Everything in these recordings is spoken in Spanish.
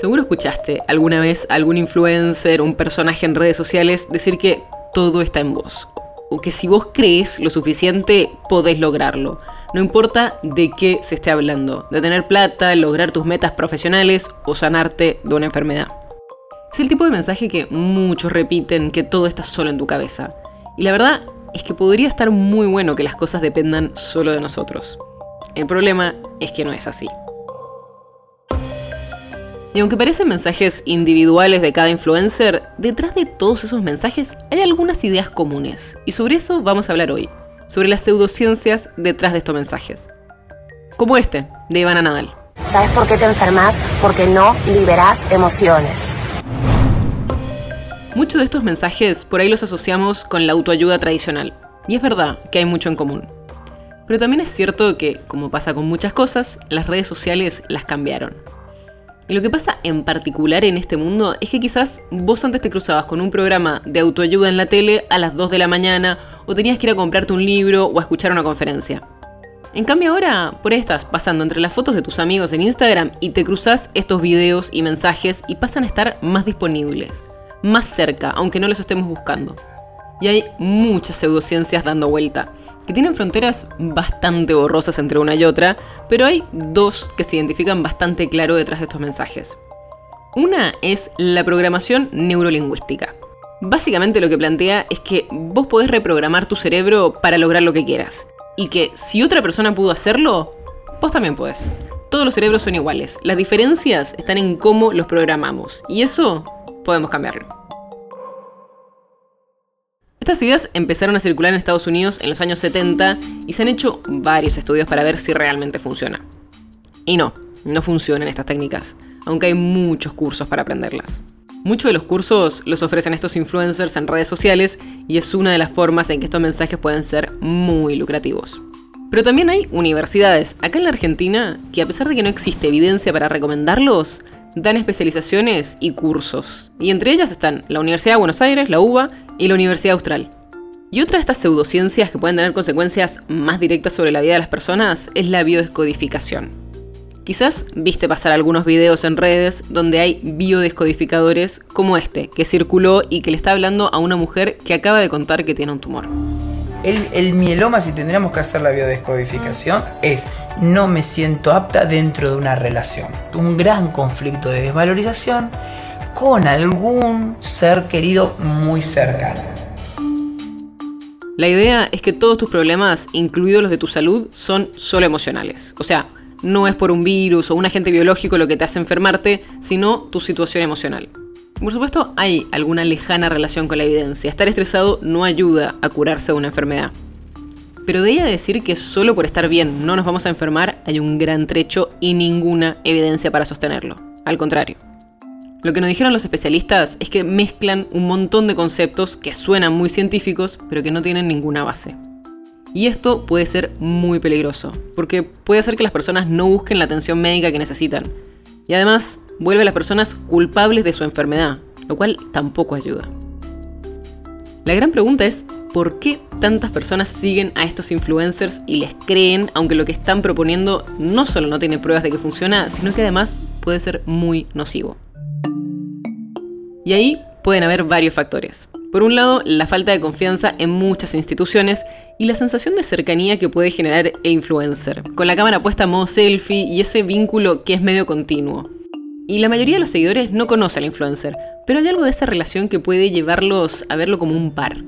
Seguro escuchaste alguna vez algún influencer, un personaje en redes sociales decir que todo está en vos. O que si vos crees lo suficiente, podés lograrlo. No importa de qué se esté hablando. De tener plata, lograr tus metas profesionales o sanarte de una enfermedad. Es el tipo de mensaje que muchos repiten que todo está solo en tu cabeza. Y la verdad es que podría estar muy bueno que las cosas dependan solo de nosotros. El problema es que no es así. Y aunque parecen mensajes individuales de cada influencer, detrás de todos esos mensajes hay algunas ideas comunes. Y sobre eso vamos a hablar hoy, sobre las pseudociencias detrás de estos mensajes. Como este, de Ivana Nadal. ¿Sabes por qué te enfermas? Porque no liberás emociones. Muchos de estos mensajes por ahí los asociamos con la autoayuda tradicional. Y es verdad que hay mucho en común. Pero también es cierto que, como pasa con muchas cosas, las redes sociales las cambiaron. Y lo que pasa en particular en este mundo es que quizás vos antes te cruzabas con un programa de autoayuda en la tele a las 2 de la mañana o tenías que ir a comprarte un libro o a escuchar una conferencia. En cambio ahora, por ahí estás pasando entre las fotos de tus amigos en Instagram y te cruzas estos videos y mensajes y pasan a estar más disponibles, más cerca, aunque no los estemos buscando. Y hay muchas pseudociencias dando vuelta, que tienen fronteras bastante borrosas entre una y otra, pero hay dos que se identifican bastante claro detrás de estos mensajes. Una es la programación neurolingüística. Básicamente lo que plantea es que vos podés reprogramar tu cerebro para lograr lo que quieras. Y que si otra persona pudo hacerlo, vos también podés. Todos los cerebros son iguales. Las diferencias están en cómo los programamos. Y eso podemos cambiarlo. Estas ideas empezaron a circular en Estados Unidos en los años 70 y se han hecho varios estudios para ver si realmente funciona. Y no, no funcionan estas técnicas, aunque hay muchos cursos para aprenderlas. Muchos de los cursos los ofrecen estos influencers en redes sociales y es una de las formas en que estos mensajes pueden ser muy lucrativos. Pero también hay universidades acá en la Argentina que a pesar de que no existe evidencia para recomendarlos, dan especializaciones y cursos. Y entre ellas están la Universidad de Buenos Aires, la UBA y la Universidad Austral. Y otra de estas pseudociencias que pueden tener consecuencias más directas sobre la vida de las personas es la biodescodificación. Quizás viste pasar algunos videos en redes donde hay biodescodificadores como este, que circuló y que le está hablando a una mujer que acaba de contar que tiene un tumor. El, el, mieloma, si tendríamos que hacer la biodescodificación, es no me siento apta dentro de una relación. Un gran conflicto de desvalorización con algún ser querido muy cercano. La idea es que todos tus problemas, incluidos los de tu salud, son solo emocionales. O sea, no es por un virus o un agente biológico lo que te hace enfermarte, sino tu situación emocional. Por supuesto, hay alguna lejana relación con la evidencia. Estar estresado no ayuda a curarse de una enfermedad. Pero de ella decir que solo por estar bien no nos vamos a enfermar, hay un gran trecho y ninguna evidencia para sostenerlo. Al contrario. Lo que nos dijeron los especialistas es que mezclan un montón de conceptos que suenan muy científicos, pero que no tienen ninguna base. Y esto puede ser muy peligroso, porque puede hacer que las personas no busquen la atención médica que necesitan. Y además, vuelve a las personas culpables de su enfermedad, lo cual tampoco ayuda. La gran pregunta es, ¿por qué tantas personas siguen a estos influencers y les creen, aunque lo que están proponiendo no solo no tiene pruebas de que funciona, sino que además puede ser muy nocivo? Y ahí pueden haber varios factores. Por un lado, la falta de confianza en muchas instituciones y la sensación de cercanía que puede generar e influencer, con la cámara puesta a modo selfie y ese vínculo que es medio continuo. Y la mayoría de los seguidores no conoce al influencer, pero hay algo de esa relación que puede llevarlos a verlo como un par.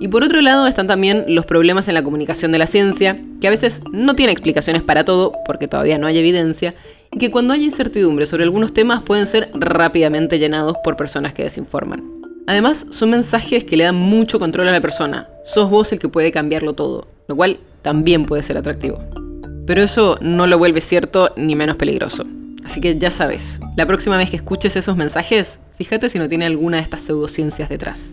Y por otro lado están también los problemas en la comunicación de la ciencia, que a veces no tiene explicaciones para todo, porque todavía no hay evidencia, y que cuando hay incertidumbre sobre algunos temas pueden ser rápidamente llenados por personas que desinforman. Además, son mensajes que le dan mucho control a la persona. Sos vos el que puede cambiarlo todo, lo cual también puede ser atractivo. Pero eso no lo vuelve cierto ni menos peligroso. Así que ya sabes, la próxima vez que escuches esos mensajes, fíjate si no tiene alguna de estas pseudociencias detrás.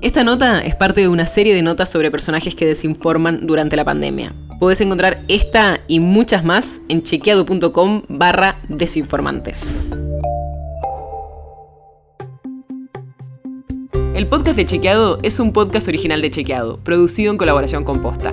Esta nota es parte de una serie de notas sobre personajes que desinforman durante la pandemia. Podés encontrar esta y muchas más en chequeado.com barra desinformantes. El podcast de Chequeado es un podcast original de Chequeado, producido en colaboración con Posta.